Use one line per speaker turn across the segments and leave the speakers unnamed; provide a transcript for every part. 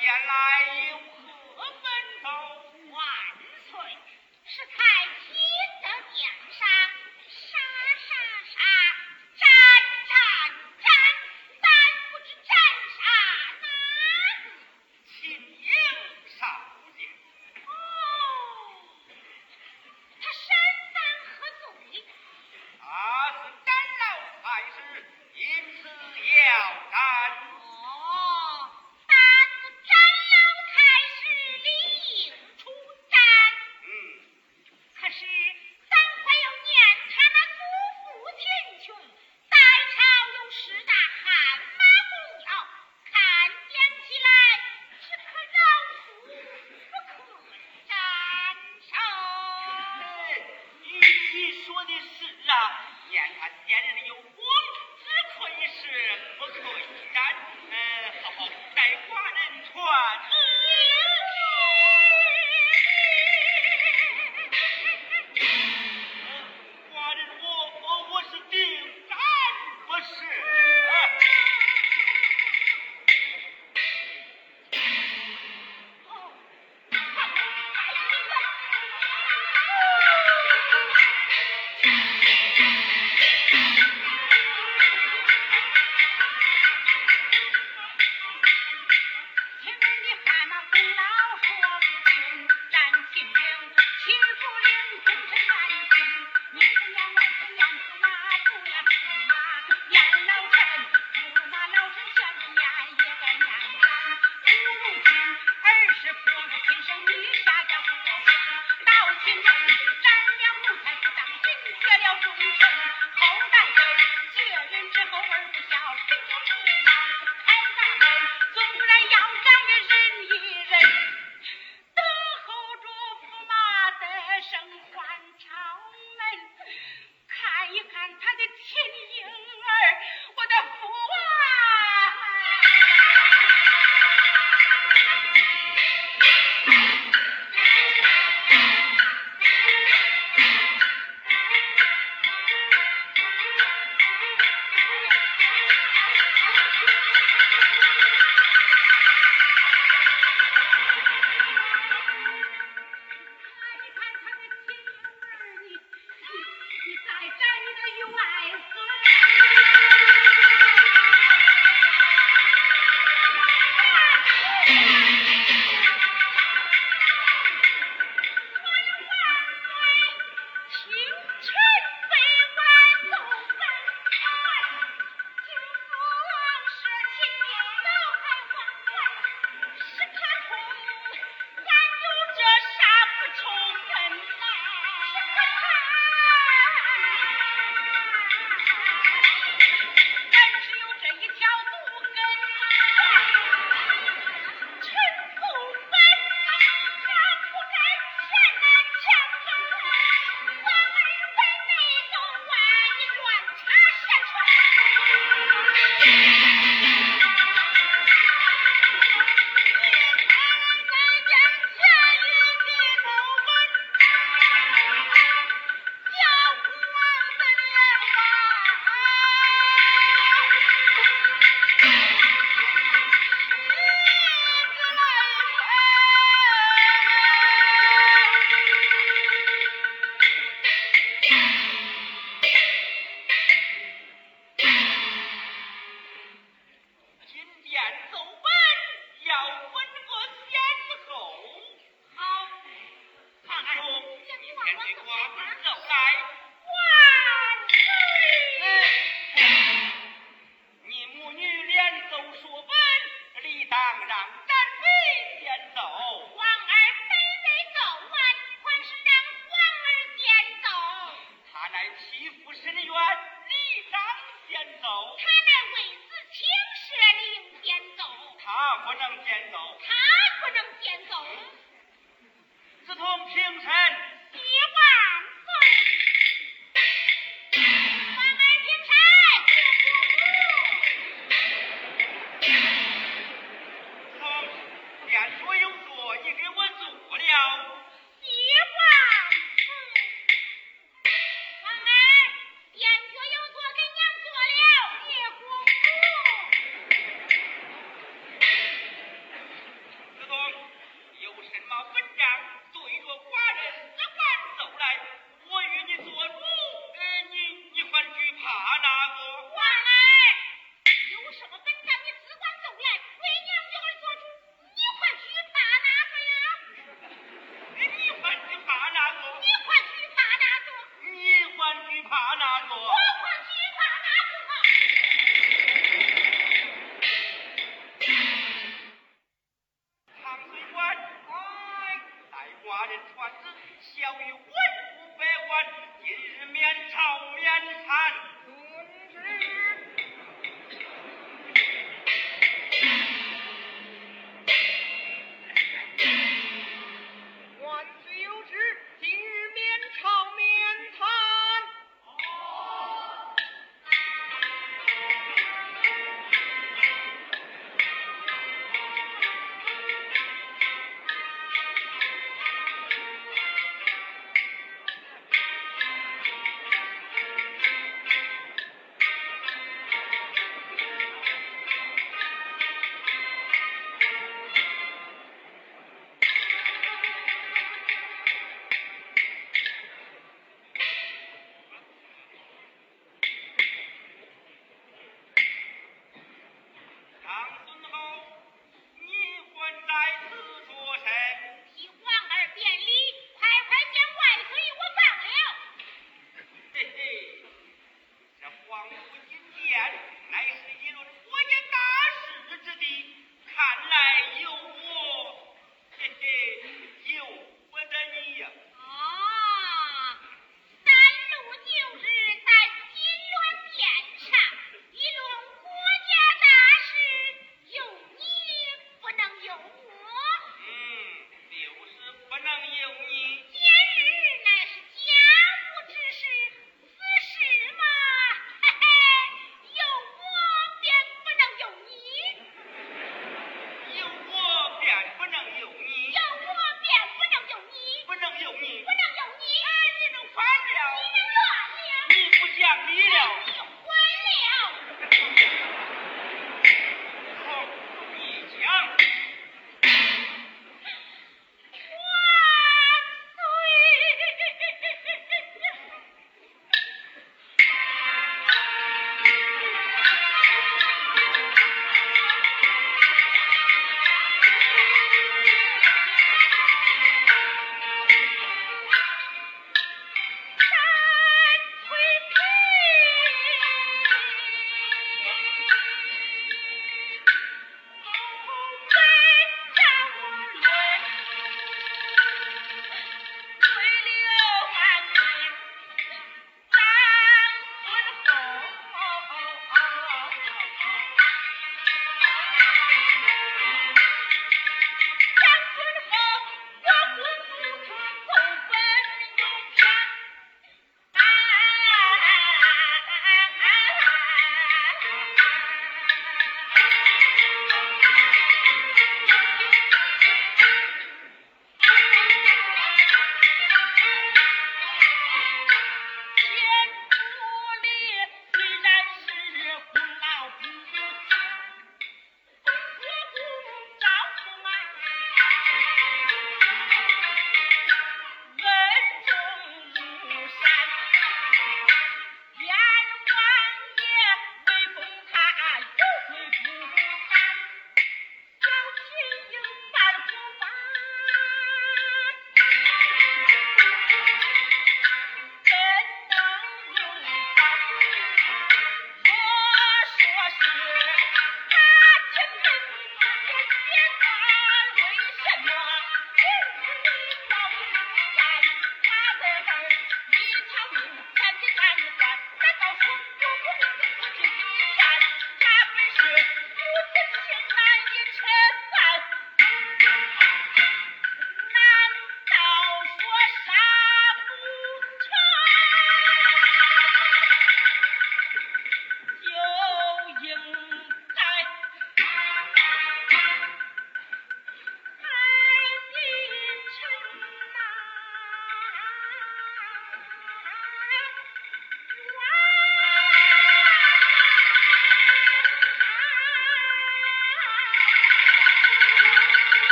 年来
是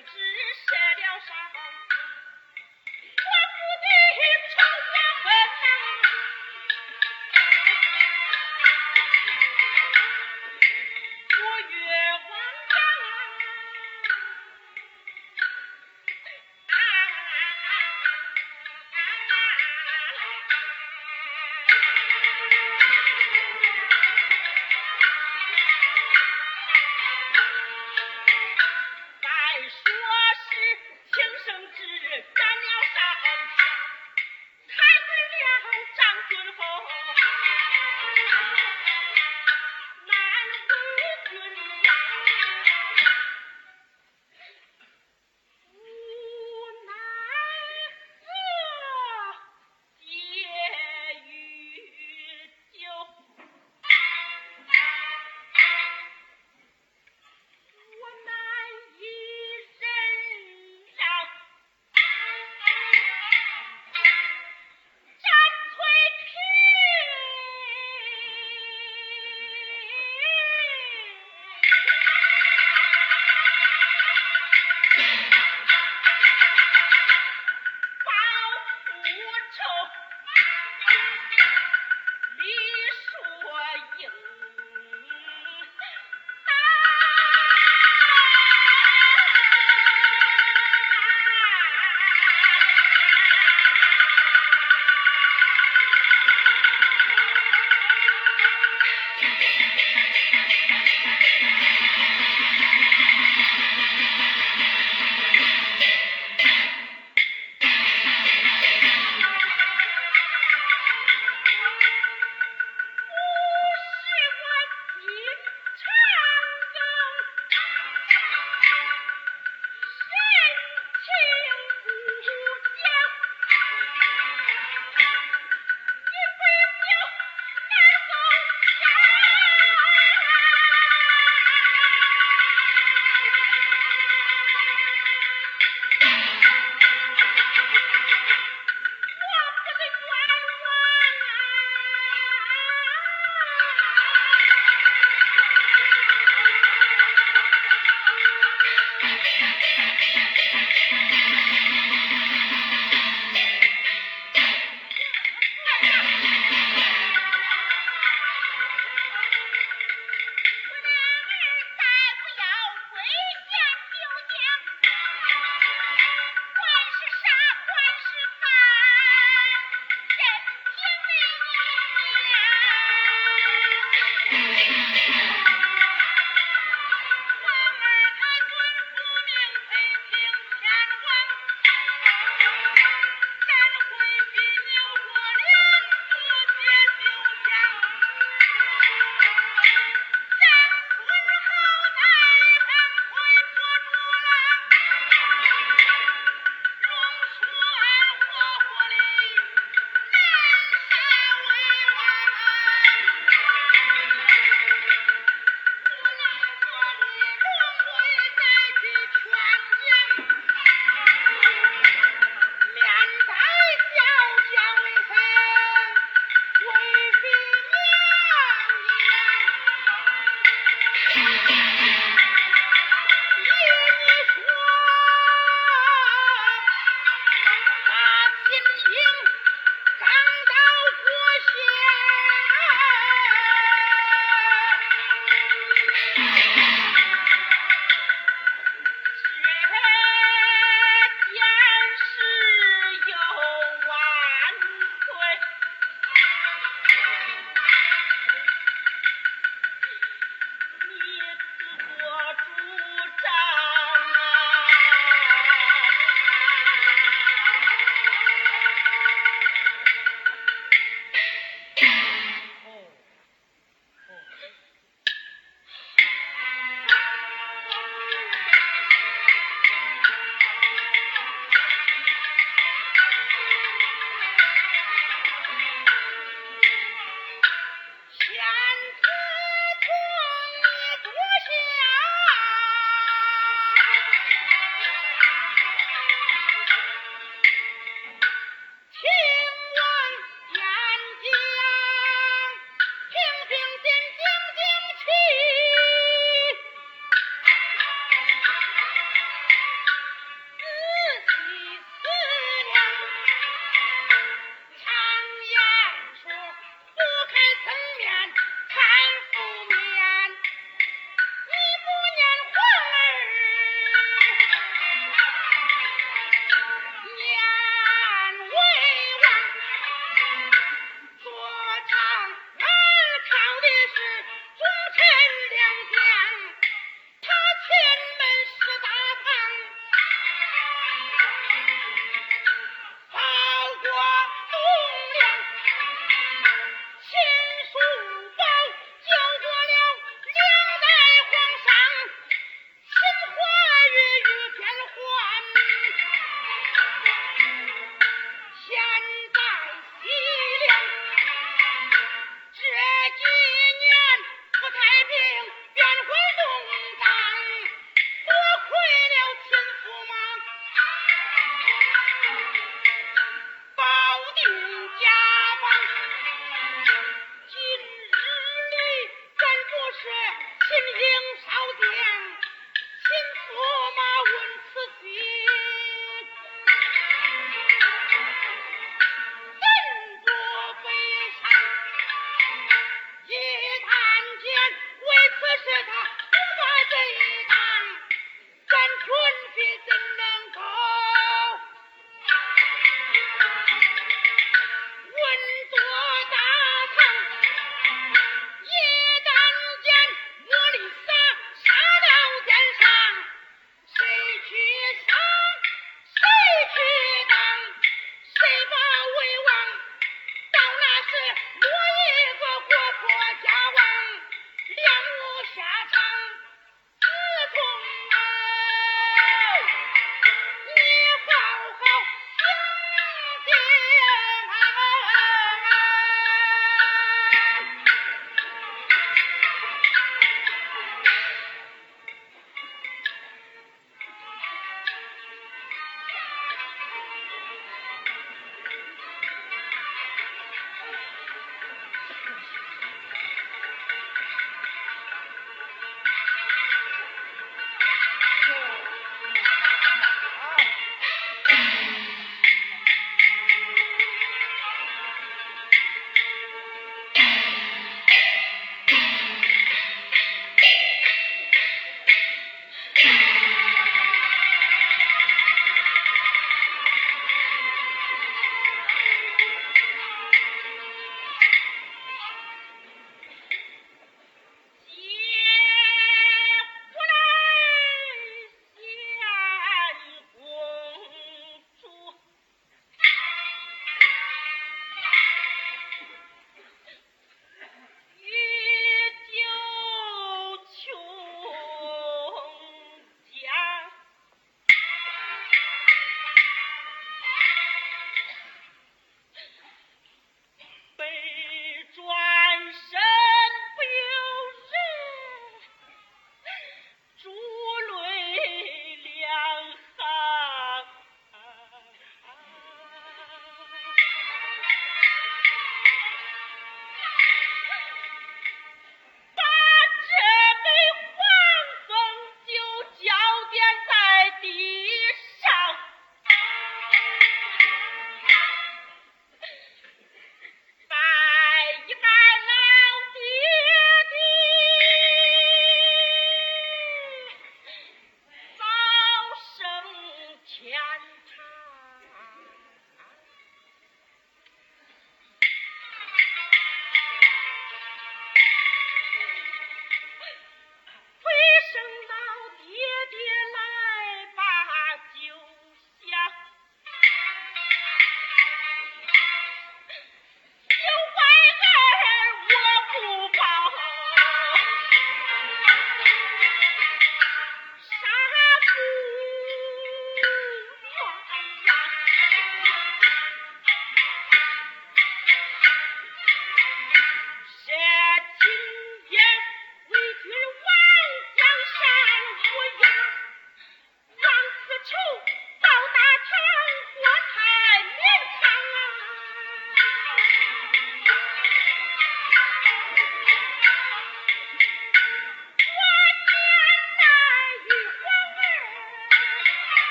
之。